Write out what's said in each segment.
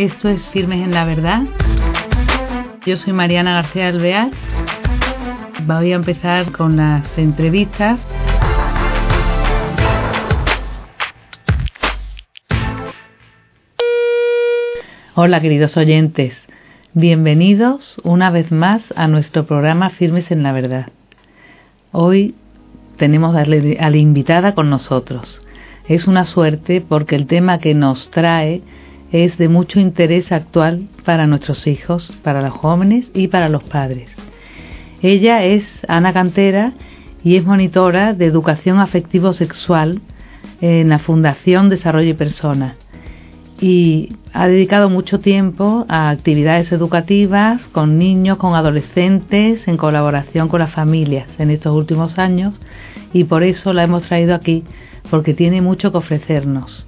Esto es Firmes en la Verdad. Yo soy Mariana García Alvear. Voy a empezar con las entrevistas. Hola queridos oyentes, bienvenidos una vez más a nuestro programa Firmes en la Verdad. Hoy tenemos a la invitada con nosotros. Es una suerte porque el tema que nos trae es de mucho interés actual para nuestros hijos, para los jóvenes y para los padres. Ella es Ana Cantera y es monitora de educación afectivo-sexual en la Fundación Desarrollo y Persona y ha dedicado mucho tiempo a actividades educativas con niños, con adolescentes, en colaboración con las familias en estos últimos años y por eso la hemos traído aquí, porque tiene mucho que ofrecernos.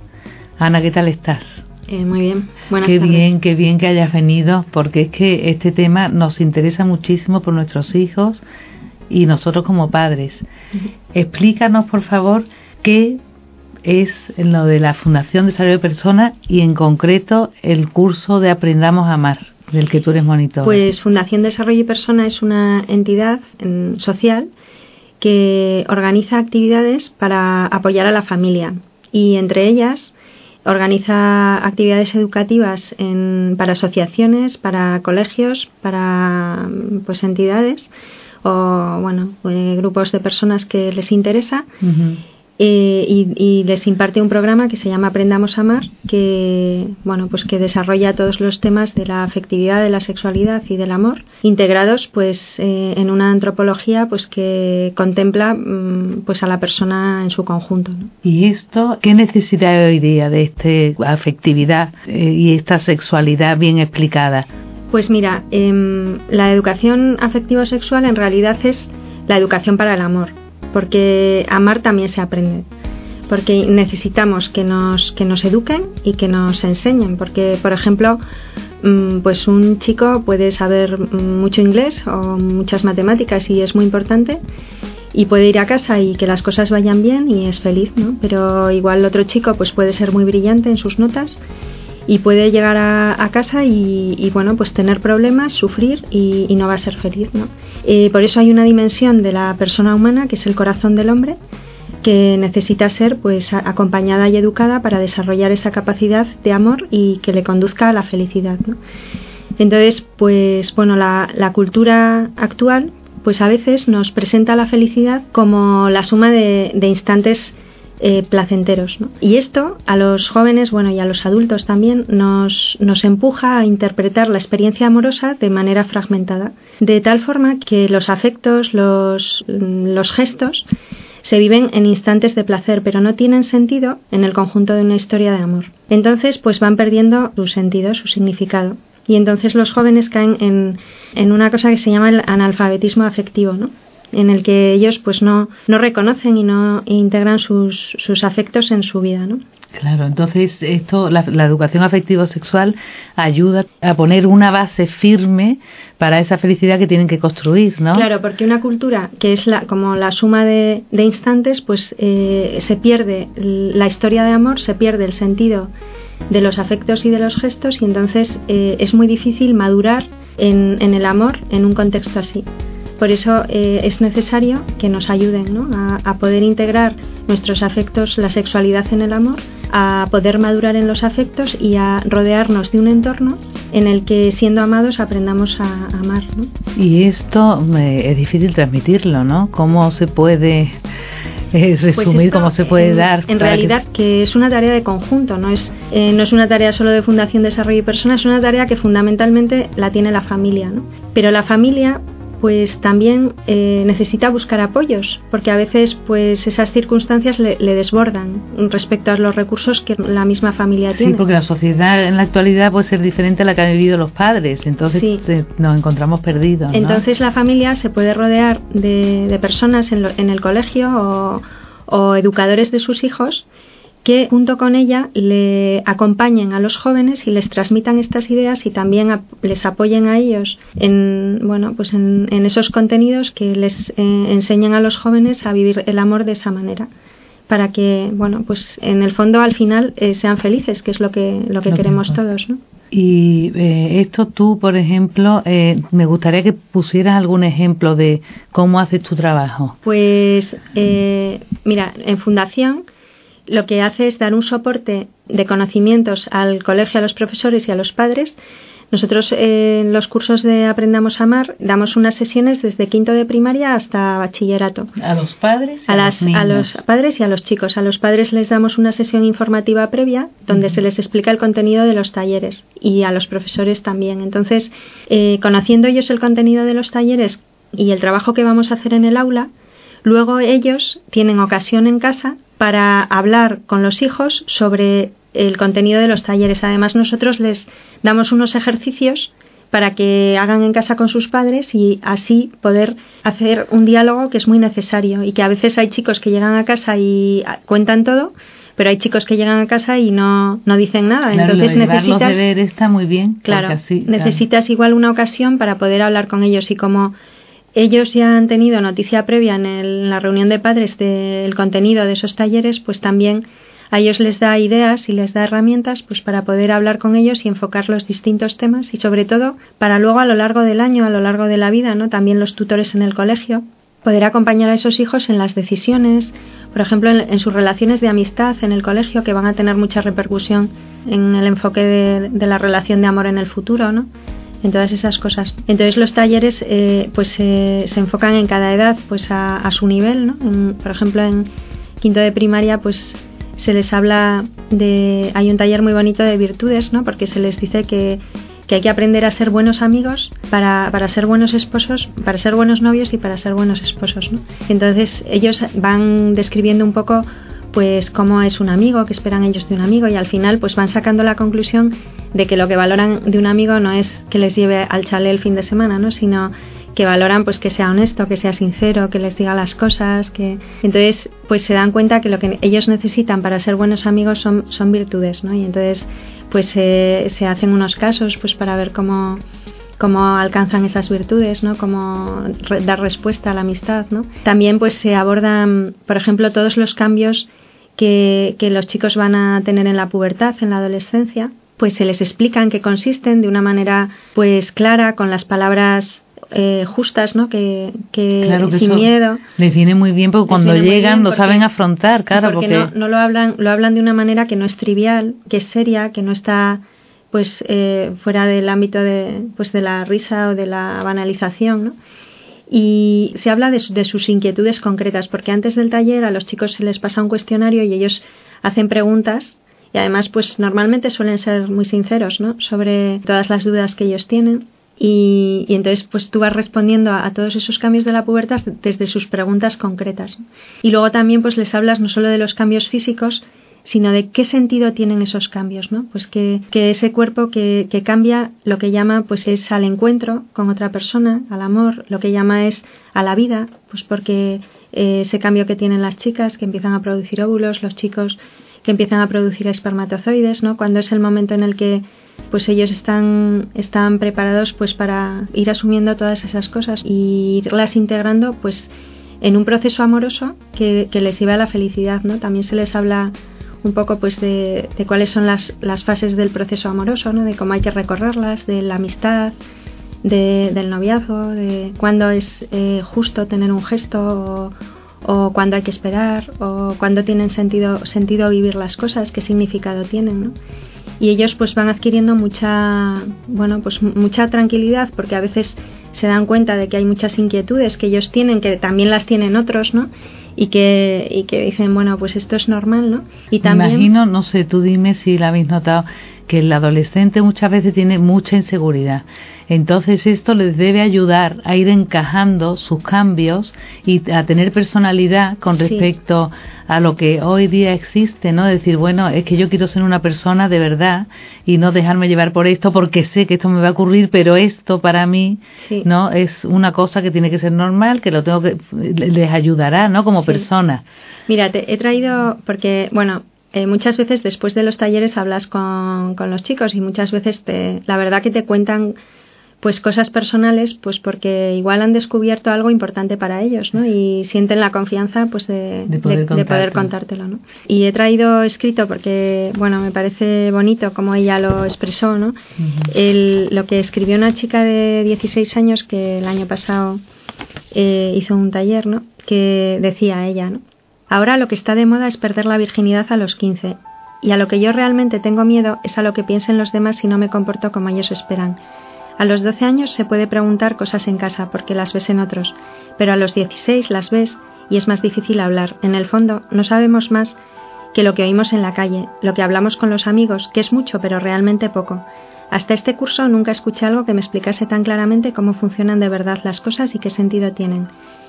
Ana, ¿qué tal estás? Eh, muy bien, buenas Qué bien, qué bien que hayas venido, porque es que este tema nos interesa muchísimo por nuestros hijos y nosotros como padres. Explícanos, por favor, qué es lo de la Fundación Desarrollo de Personas y en concreto el curso de Aprendamos a Amar, del que tú eres monitor. Pues Fundación Desarrollo y Persona es una entidad social que organiza actividades para apoyar a la familia y entre ellas organiza actividades educativas para asociaciones, para colegios, para pues entidades o bueno eh, grupos de personas que les interesa eh, y, les imparte un programa que se llama Aprendamos a Amar, que bueno pues que desarrolla todos los temas de la afectividad, de la sexualidad y del amor, integrados pues eh, en una antropología pues que contempla mm, pues a la persona en su conjunto. ¿Y esto qué necesidad hoy día de esta afectividad eh, y esta sexualidad bien explicada? Pues mira, em, la educación afectivo-sexual en realidad es la educación para el amor porque amar también se aprende porque necesitamos que nos, que nos eduquen y que nos enseñen, porque, por ejemplo, mm, pues un chico puede saber mucho inglés o muchas matemáticas y es muy importante y puede ir a casa y que las cosas vayan bien y es feliz, ¿no? Pero igual otro chico pues puede ser muy brillante en sus notas y puede llegar a, casa y, bueno pues tener problemas sufrir y, no va a ser feliz ¿no? Eh, por eso hay una dimensión de la persona humana que es el corazón del hombre que necesita ser pues acompañada y educada para desarrollar esa capacidad de amor y que le conduzca a la felicidad ¿no? entonces pues bueno la, cultura actual pues a veces nos presenta la felicidad como la suma de instantes eh, placenteros. Y esto a los jóvenes, bueno, y a los adultos también nos, nos empuja a interpretar la experiencia amorosa de manera fragmentada, de tal forma que los afectos, los, los gestos, se viven en instantes de placer, pero no tienen sentido en el conjunto de una historia de amor. Entonces, pues van perdiendo su sentido, su significado. Y entonces los jóvenes caen en, en una cosa que se llama el analfabetismo afectivo, ¿no? En el que ellos pues no, no reconocen y no integran sus, sus afectos en su vida, ¿no? Claro, entonces esto, la, educación afectivo-sexual ayuda a poner una base firme para esa felicidad que tienen que construir, ¿no? Claro, porque una cultura que es la, como la suma de, de instantes, pues eh, se pierde la historia de amor, se pierde el sentido de los afectos y de los gestos y entonces eh, es muy difícil madurar en, en el amor en un contexto así. Por eso eh, es necesario que nos ayuden ¿no? a, poder integrar nuestros afectos, la sexualidad en el amor, a poder madurar en los afectos y a rodearnos de un entorno en el que siendo amados aprendamos a, amar. ¿no? Y esto eh, es difícil transmitirlo, ¿no? ¿Cómo se puede eh, pues resumir cómo se puede dar. En realidad que... es una tarea de conjunto, no es, no es una tarea solo de Fundación Desarrollo y Personas, es una tarea que fundamentalmente la tiene la familia. ¿no? Pero la familia pues también eh, necesita buscar apoyos, porque a veces pues esas circunstancias le, desbordan respecto a los recursos que la misma familia tiene. Sí, porque la sociedad en la actualidad puede ser diferente a la que han vivido los padres, entonces nos encontramos perdidos. Entonces la familia se puede rodear de, personas en, en, el colegio o, o educadores de sus hijos que junto con ella le acompañen a los jóvenes y les transmitan estas ideas y también les apoyen a ellos en bueno pues en, esos contenidos que les eh, enseñan a los jóvenes a vivir el amor de esa manera para que, bueno, pues en el fondo al final eh, sean felices, que es lo que, lo que queremos todos, ¿no? Y eh, esto tú, por ejemplo, eh, me gustaría que pusieras algún ejemplo de cómo haces tu trabajo. Pues, mira, en Fundación lo que hace es dar un soporte de conocimientos al colegio, a los profesores y a los padres nosotros eh, en los cursos de Aprendamos a Amar damos unas sesiones desde quinto de primaria hasta bachillerato. ¿A los padres? A, las, a los padres y a los chicos. A los padres les damos una sesión informativa previa donde se les explica el contenido de los talleres y a los profesores también. Entonces, eh, conociendo ellos el contenido de los talleres y el trabajo que vamos a hacer en el aula, luego ellos tienen ocasión en casa para hablar con los hijos sobre el contenido de los talleres. Además, nosotros les damos unos ejercicios para que hagan en casa con sus padres y así poder hacer un diálogo que es muy necesario y que a veces hay chicos que llegan a casa y cuentan todo, pero hay chicos que llegan a casa y no, no dicen nada. Entonces necesitas ver está muy bien. Claro, necesitas igual una ocasión para poder hablar con ellos y como ellos ya han tenido noticia previa en la reunión de padres del contenido de esos talleres, pues también a ellos les da ideas y les da herramientas pues para poder hablar con ellos y enfocar los distintos temas y sobre todo para luego a lo largo del año, a lo largo de la vida, ¿no? También los tutores en el colegio poder acompañar a esos hijos en las decisiones, por ejemplo, en, sus relaciones de amistad en el colegio, que van a tener mucha repercusión en el enfoque de, la relación de amor en el futuro, ¿no? En todas esas cosas. Entonces los talleres, eh, pues se enfocan en cada edad, pues a, su nivel, ¿no? por ejemplo, en quinto de primaria, pues se les habla de... Hay un taller muy bonito de virtudes, ¿no? Porque se les dice que, que hay que aprender a ser buenos amigos para, para, ser buenos esposos, para ser buenos novios y para ser buenos esposos, ¿no? Entonces ellos van describiendo un poco pues cómo es un amigo, qué esperan ellos de un amigo y al final pues van sacando la conclusión de que lo que valoran de un amigo no es que les lleve al chale el fin de semana, ¿no? sino que valoran pues que sea honesto, que sea sincero, que les diga las cosas, que entonces pues se dan cuenta que lo que ellos necesitan para ser buenos amigos son, son virtudes, ¿no? Y entonces pues se hacen unos casos pues para ver cómo cómo alcanzan esas virtudes, ¿no? Cómo dar respuesta a la amistad, ¿no? También pues se abordan, por ejemplo, todos los cambios que, que los chicos van a tener en la pubertad, en la adolescencia, pues se les explica en qué consisten de una manera pues clara, con las palabras eh, justas, ¿no? Que, que, sin miedo. Les viene muy bien porque cuando llegan lo saben afrontar, claro. Porque, No, no, lo hablan, lo hablan de una manera que no es trivial, que es seria, que no está pues eh, fuera del ámbito de, pues, de la risa o de la banalización, ¿no? Y se habla de, de sus inquietudes concretas, porque antes del taller a los chicos se les pasa un cuestionario y ellos hacen preguntas y además pues normalmente suelen ser muy sinceros sobre todas las dudas que ellos tienen y, entonces, pues tú vas respondiendo a, todos esos cambios de la pubertad desde sus preguntas concretas. Y luego también, pues les hablas no solo de los cambios físicos, sino de qué sentido tienen esos cambios, ¿no? Pues que, que ese cuerpo que, que, cambia lo que llama pues es al encuentro con otra persona, al amor, lo que llama es a la vida, pues porque eh, ese cambio que tienen las chicas que empiezan a producir óvulos, los chicos que empiezan a producir espermatozoides, ¿no? Cuando es el momento en el que pues ellos están, están preparados pues para ir asumiendo todas esas cosas y irlas integrando pues en un proceso amoroso que, les lleve a la felicidad, ¿no? También se les habla un poco pues de, cuáles son las, las, fases del proceso amoroso, ¿no? De cómo hay que recorrerlas, de la amistad, del noviazgo, de cuándo es eh, justo tener un gesto o, o cuándo hay que esperar o cuándo tienen sentido, sentido vivir las cosas, qué significado tienen, ¿no? y ellos pues van adquiriendo mucha bueno pues mucha tranquilidad porque a veces se dan cuenta de que hay muchas inquietudes que ellos tienen que también las tienen otros no y que y que dicen bueno pues esto es normal no y también imagino no sé tú dime si la habéis notado que el adolescente muchas veces tiene mucha inseguridad entonces esto les debe ayudar a ir encajando sus cambios y a tener personalidad con respecto a lo que hoy día existe, ¿no? Decir, bueno, es que yo quiero ser una persona de verdad y no dejarme llevar por esto porque sé que esto me va a ocurrir, pero esto para mí, ¿no? Es una cosa que tiene que ser normal, que lo tengo que les ayudará, ¿no? Como persona. Mira, te he traído porque, bueno, eh, muchas veces después de los talleres hablas con, con los chicos y muchas veces te, la verdad que te cuentan pues cosas personales, pues porque igual han descubierto algo importante para ellos, ¿no? Y sienten la confianza, pues de, poder, contártelo, ¿no? Y he traído escrito porque, bueno, me parece bonito como ella lo expresó, ¿no? lo que escribió una chica de 16 años que el año pasado eh, hizo un taller, ¿no? Que decía ella, ¿no? Ahora lo que está de moda es perder la virginidad a los 15 y a lo que yo realmente tengo miedo es a lo que piensen los demás si no me comporto como ellos esperan. A los 12 años se puede preguntar cosas en casa porque las ves en otros, pero a los 16 las ves y es más difícil hablar. En el fondo, no sabemos más que lo que oímos en la calle, lo que hablamos con los amigos, que es mucho, pero realmente poco. Hasta este curso nunca escuché algo que me explicase tan claramente cómo funcionan de verdad las cosas y qué sentido tienen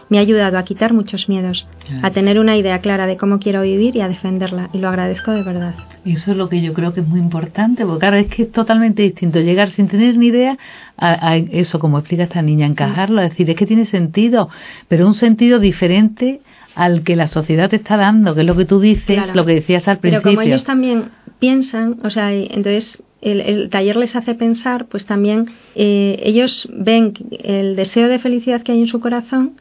me ha ayudado a quitar muchos miedos, a tener una idea clara de cómo quiero vivir y a defenderla, y lo agradezco de verdad. Y eso es lo que yo creo que es muy importante, porque claro, es que es totalmente distinto llegar sin tener ni idea a, eso, como explica esta niña, encajarlo, a decir, es que tiene sentido, pero un sentido diferente al que la sociedad te está dando, que es lo que tú dices, lo que decías al principio. Pero como ellos también piensan, o sea, entonces el, taller les hace pensar, pues también eh, ellos ven el deseo de felicidad que hay en su corazón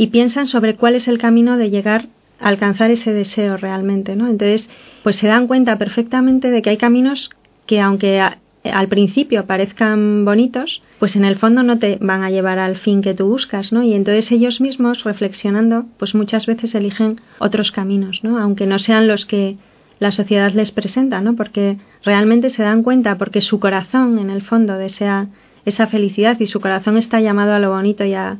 y piensan sobre cuál es el camino de llegar a alcanzar ese deseo realmente, ¿no? Entonces, pues se dan cuenta perfectamente de que hay caminos que aunque al principio parezcan bonitos, pues en el fondo no te van a llevar al fin que tú buscas, ¿no? Y entonces ellos mismos, reflexionando, pues muchas veces eligen otros caminos, ¿no? Aunque no sean los que la sociedad les presenta, ¿no? Porque realmente se dan cuenta, porque su corazón, en el fondo, desea esa felicidad y su corazón está llamado a lo bonito y a,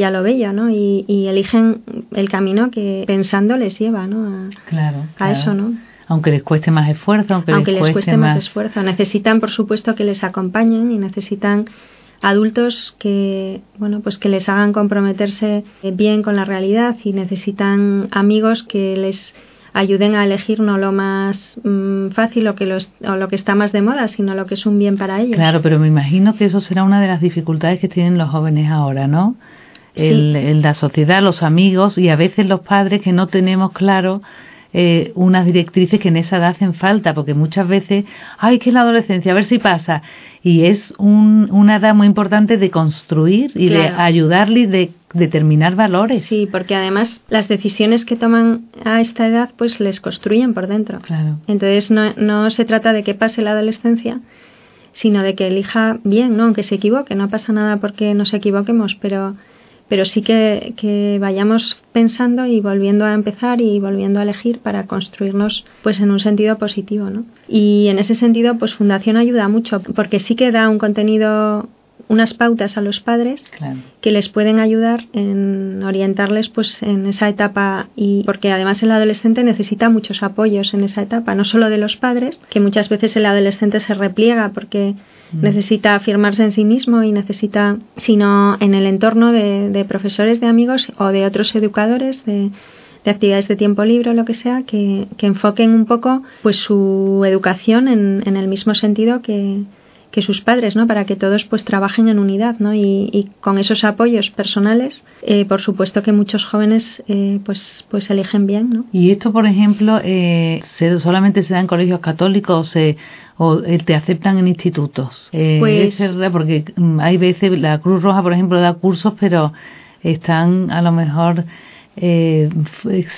y a lo bello, ¿no? Y, eligen el camino que pensando les lleva, ¿no? A, claro, a eso, ¿no? Aunque les cueste más esfuerzo, aunque, les, cueste, más... esfuerzo. Necesitan, por supuesto, que les acompañen y necesitan adultos que bueno pues que les hagan comprometerse bien con la realidad y necesitan amigos que les ayuden a elegir no lo más mm, fácil o, que lo, o lo que está más de moda, sino lo que es un bien para ellos. Claro, pero me imagino que eso será una de las dificultades que tienen los jóvenes ahora, ¿no? El, la sociedad, los amigos y a veces los padres que no tenemos claro eh, unas directrices que en esa edad hacen falta, porque muchas veces, ay, que es la adolescencia, a ver si pasa. Y es un, una edad muy importante de construir y de ayudarle de determinar valores. Sí, porque además las decisiones que toman a esta edad pues les construyen por dentro. Claro. Entonces no, no se trata de que pase la adolescencia, sino de que elija bien, ¿no? Aunque se equivoque, no pasa nada porque nos equivoquemos, pero pero sí que, vayamos pensando y volviendo a empezar y volviendo a elegir para construirnos pues en un sentido positivo, ¿no? Y en ese sentido pues Fundación ayuda mucho porque sí que da un contenido unas pautas a los padres que les pueden ayudar en orientarles pues en esa etapa y porque además el adolescente necesita muchos apoyos en esa etapa no solo de los padres que muchas veces el adolescente se repliega porque. Necesita afirmarse en sí mismo y necesita, sino en el entorno de, profesores, de amigos o de otros educadores, de, actividades de tiempo libre o lo que sea, que, enfoquen un poco pues su educación en, el mismo sentido que, sus padres, ¿no? Para que todos pues trabajen en unidad, ¿no? Y, con esos apoyos personales, eh, por supuesto que muchos jóvenes eh, pues pues eligen bien, ¿no? Y esto, por ejemplo, eh, solamente se da en colegios católicos, o eh, te aceptan en institutos. Eh, pues, porque mm, hay veces la Cruz Roja, por ejemplo, da cursos, pero están a lo mejor eh,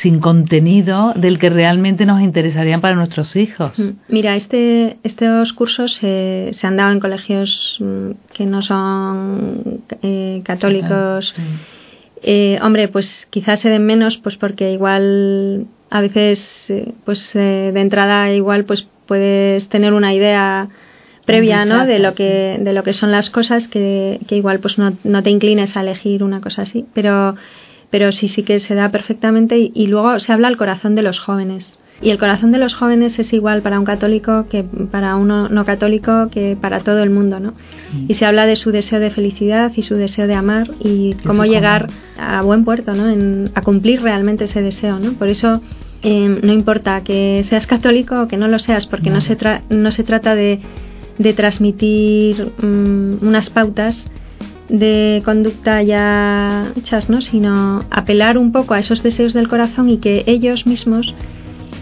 sin contenido del que realmente nos interesarían para nuestros hijos. Mm, mira, este, estos cursos se han dado en colegios mm, que no son católicos. hombre, pues quizás se den menos, pues porque igual a veces, pues de entrada igual, pues puedes tener una idea previa ¿no? de lo que de lo que son las cosas que, que igual pues no, no, te inclines a elegir una cosa así pero pero sí sí que se da perfectamente y, luego se habla al corazón de los jóvenes. Y el corazón de los jóvenes es igual para un católico que para uno no católico que para todo el mundo no y se habla de su deseo de felicidad y su deseo de amar y cómo llegar a buen puerto no en, a cumplir realmente ese deseo no por eso Em, no importa que seas católico o que no lo seas, porque no, se, no se trata de, de transmitir mm, unas pautas de conducta ya hechas, ¿no? sino apelar un poco a esos deseos del corazón y que ellos mismos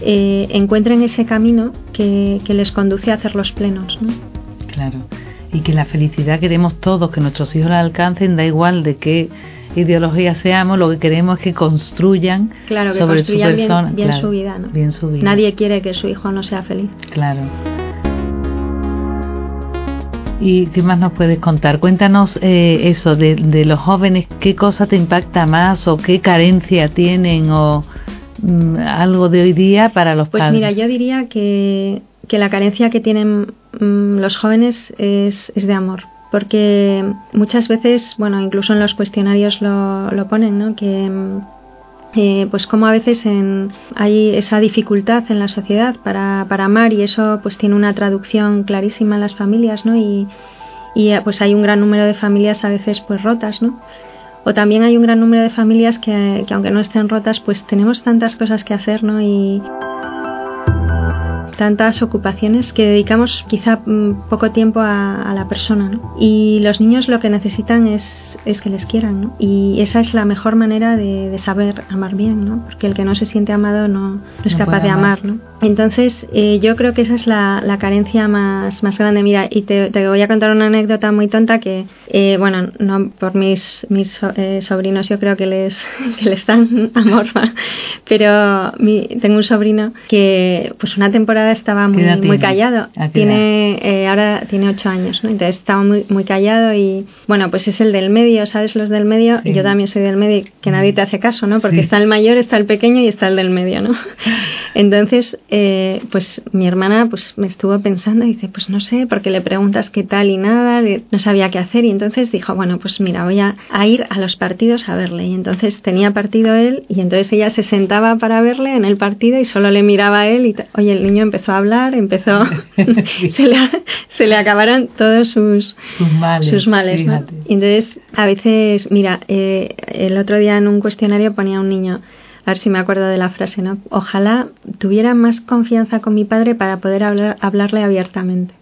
eh, encuentren ese camino que, que, les conduce a hacerlos plenos. ¿no? Claro. y que la felicidad queremos todos, que nuestros hijos la alcancen, da igual de qué ideología seamos, lo que queremos es que construyan sobre su persona. Bien, su vida, ¿no? bien su vida. Nadie quiere que su hijo no sea feliz. Claro. ¿Y qué más nos puedes contar? Cuéntanos eh, eso de, de, los jóvenes, qué cosa te impacta más o qué carencia tienen o mm, algo de hoy día para los pues padres. Pues mira, yo diría que, que la carencia que tienen mm, los jóvenes es, es, de amor. Porque muchas veces, bueno, incluso en los cuestionarios lo, lo ponen, ¿no? Que mm, eh, pues como a veces hay esa dificultad en la sociedad para, para, amar y eso pues tiene una traducción clarísima en las familias, ¿no? Y, y eh, pues hay un gran número de familias a veces pues rotas, ¿no? O también hay un gran número de familias que, que aunque no estén rotas pues tenemos tantas cosas que hacer, ¿no? Y, tantas ocupaciones que dedicamos quizá mm, poco tiempo a, la persona. ¿no? Y los niños lo que necesitan es, es que les quieran. ¿no? Y esa es la mejor manera de, saber amar bien, ¿no? porque el que no se siente amado no, es capaz de amar. ¿no? Entonces, eh, yo creo que esa es la, la, carencia más, más grande. Mira, y te, te, voy a contar una anécdota muy tonta que, eh, bueno, no por mis, mis eh, sobrinos, yo creo que les, que les dan amor, pero mi, tengo un sobrino que, pues una temporada estaba muy, muy callado. Tiene, eh, ahora tiene ocho años, ¿no? Entonces estaba muy, muy callado y, bueno, pues es el del medio, ¿sabes? Los del medio, y yo también soy del medio, que nadie te hace caso, ¿no? Porque está el mayor, está el pequeño y está el del medio, ¿no? Entonces, eh, pues mi hermana pues me estuvo pensando y dice, pues no sé, porque le preguntas qué tal y nada, no sabía qué hacer y entonces dijo, bueno, pues mira, voy a, a ir a los partidos a verle. Y entonces tenía partido él y entonces ella se sentaba para verle en el partido y solo le miraba a él y, oye, el niño empezó a hablar, empezó, se, le, se, le, acabaron todos sus, sus males. entonces, a veces, mira, eh, el otro día en un cuestionario ponía un niño, a ver si me acuerdo de la frase, ¿no? Ojalá tuviera más confianza con mi padre para poder hablar, hablarle abiertamente.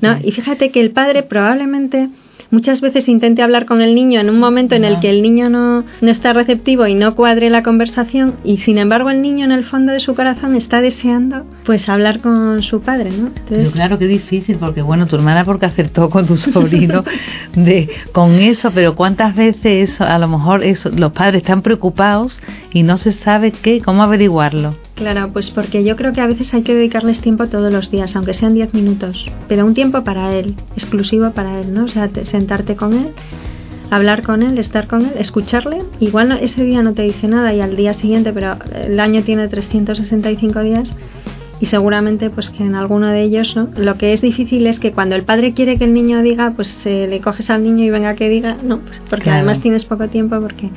¿no? Y fíjate que el padre probablemente muchas veces intente hablar con el niño en un momento en el que el niño no, no está receptivo y no cuadre la conversación y sin embargo el niño en el fondo de su corazón está deseando pues hablar con su padre, ¿no? Entonces, claro que difícil porque bueno, tu hermana porque acertó con tu sobrino de con eso, pero cuántas veces eso, a lo mejor eso, los padres están preocupados y no se sabe qué, cómo averiguarlo. Claro, pues porque yo creo que a veces hay que dedicarles tiempo todos los días, aunque sean 10 minutos, pero un tiempo para él, exclusivo para él, ¿no? O sea, sentarte con él, hablar con él, estar con él, escucharle. Igual ese día no te dice nada y al día siguiente, pero el año tiene 365 días y seguramente pues que en alguno de ellos ¿no? lo que es difícil es que cuando el padre quiere que el niño diga pues le coges al niño y venga que diga no pues porque además tienes poco tiempo porque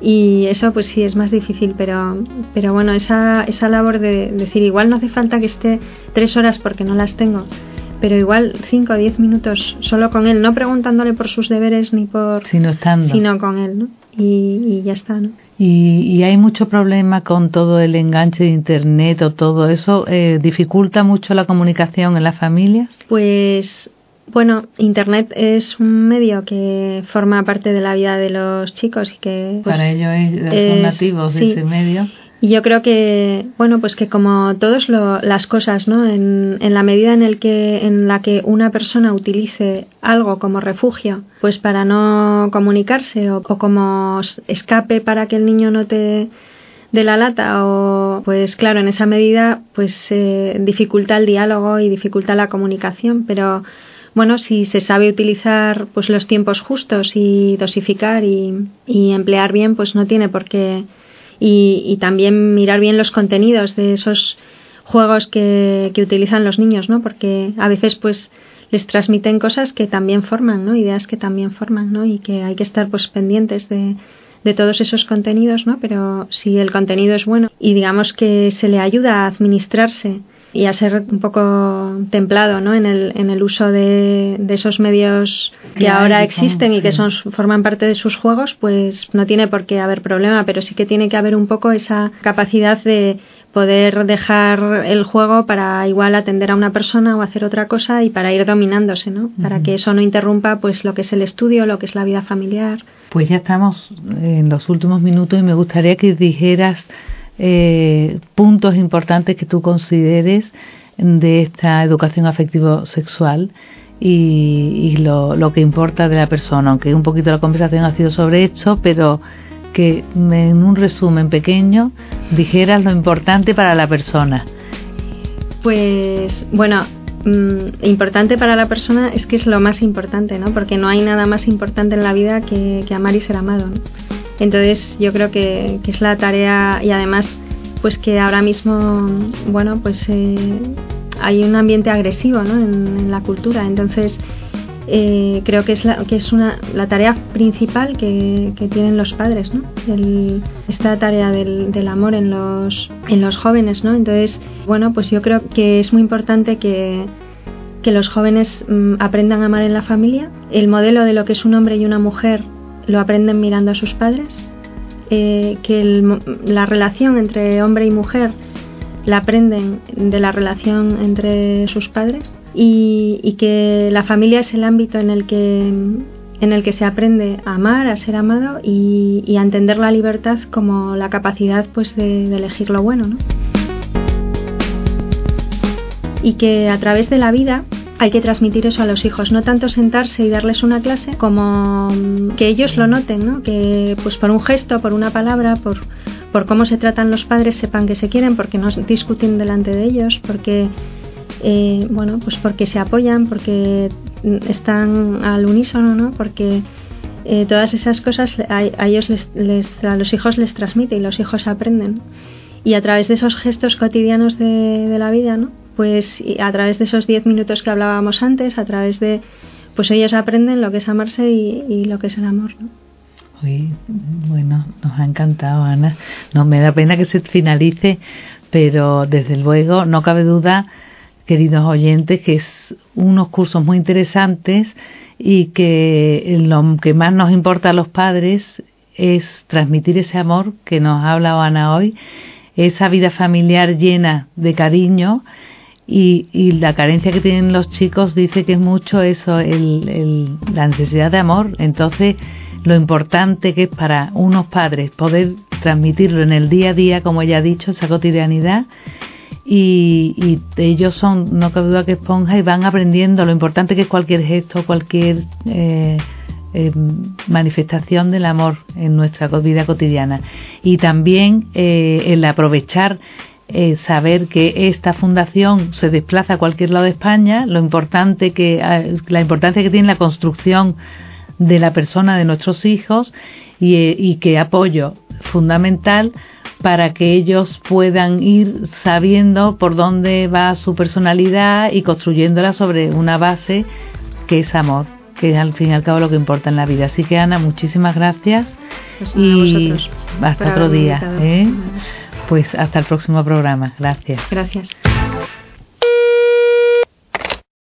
y eso pues sí es más difícil pero pero bueno esa esa labor de decir igual no hace falta que esté tres horas porque no las tengo pero igual cinco o diez minutos solo con él no preguntándole por sus deberes ni por sino estando sino con él ¿no? y, y ya está ¿no? Y, y, hay mucho problema con todo el enganche de internet o todo eso eh, dificulta mucho la comunicación en las familias pues bueno, Internet es un medio que forma parte de la vida de los chicos y que... Pues, Para ellos son nativos de ese medio. Y yo creo que, bueno, pues que como todas las cosas, ¿no? En, en, la medida en, el que, en la que una persona utilice algo como refugio, pues para no comunicarse o, como escape para que el niño no te de la lata o pues claro en esa medida pues eh, dificulta el diálogo y dificulta la comunicación pero bueno, si se sabe utilizar pues los tiempos justos y dosificar y, emplear bien, pues no tiene por qué. Y, también mirar bien los contenidos de esos juegos que, que utilizan los niños, ¿no? Porque a veces pues les transmiten cosas que también forman, ¿no? Ideas que también forman, ¿no? Y que hay que estar pues pendientes de, de todos esos contenidos, ¿no? Pero si el contenido es bueno y digamos que se le ayuda a administrarse y a ser un poco templado ¿no? en, el, en el uso de, de esos medios que ahora existen y que son, forman parte de sus juegos, pues no tiene por qué haber problema, pero sí que tiene que haber un poco esa capacidad de poder dejar el juego para igual atender a una persona o hacer otra cosa y para ir dominándose, ¿no? Para que eso no interrumpa pues lo que es el estudio, lo que es la vida familiar. Pues ya estamos en los últimos minutos y me gustaría que dijeras eh, puntos importantes que tú consideres de esta educación afectivo-sexual y, lo, lo, que importa de la persona, aunque un poquito la conversación ha sido sobre esto, pero que en un resumen pequeño dijeras lo importante para la persona. Pues bueno, mm, importante para la persona es que es lo más importante, ¿no? Porque no hay nada más importante en la vida que, amar y ser amado. Entonces yo creo que, es la tarea y además pues que ahora mismo, bueno, pues eh, hay un ambiente agresivo ¿no? en, la cultura. Entonces, eh, creo que es, la, que es una, la tarea principal que, tienen los padres, ¿no? esta tarea del, amor en los, en los jóvenes. ¿no? Entonces, bueno, pues yo creo que es muy importante que, que los jóvenes mm, aprendan a amar en la familia. El modelo de lo que es un hombre y una mujer lo aprenden mirando a sus padres. Eh, que la relación entre hombre y mujer la aprenden de la relación entre sus padres y, que la familia es el ámbito en el que en el que se aprende a amar, a ser amado y, a entender la libertad como la capacidad pues de, elegir lo bueno, ¿no? Y que a través de la vida hay que transmitir eso a los hijos, no tanto sentarse y darles una clase como que ellos lo noten, ¿no? Que pues por un gesto, por una palabra, por por cómo se tratan los padres sepan que se quieren, porque no discuten delante de ellos, porque eh, bueno, pues porque se apoyan, porque están al unísono, ¿no? Porque eh, todas esas cosas a, ellos les, a los hijos les transmite y los hijos aprenden. Y a través de esos gestos cotidianos de, la vida, ¿no? Pues a través de esos diez minutos que hablábamos antes, a través de, pues ellos aprenden lo que es amarse y, y lo que es el amor, ¿no? bueno, nos ha encantado, Ana. No me da pena que se finalice, pero desde luego no cabe duda, queridos oyentes, que es unos cursos muy interesantes y que lo que más nos importa a los padres es transmitir ese amor que nos ha hablado Ana hoy, esa vida familiar llena de cariño y, y la carencia que tienen los chicos dice que es mucho eso, el, el, la necesidad de amor. Entonces, lo importante que es para unos padres poder transmitirlo en el día a día, como ya ha dicho, esa cotidianidad. Y, ellos son, no cabe duda que esponja y van aprendiendo lo importante que es cualquier gesto, cualquier eh, eh, manifestación del amor en nuestra vida cotidiana. Y también eh, el aprovechar saber que esta fundación se desplaza a cualquier lado de España, lo importante que la importancia que tiene la construcción de la persona de nuestros hijos y, eh, y que apoyo fundamental para que ellos puedan ir sabiendo por dónde va su personalidad y construyéndola sobre una base que es amor, que es al fin y al cabo lo que importa en la vida. Así que Ana, muchísimas gracias pues y hasta otro día. ¿eh? Pues hasta el próximo programa. Gracias. Gracias.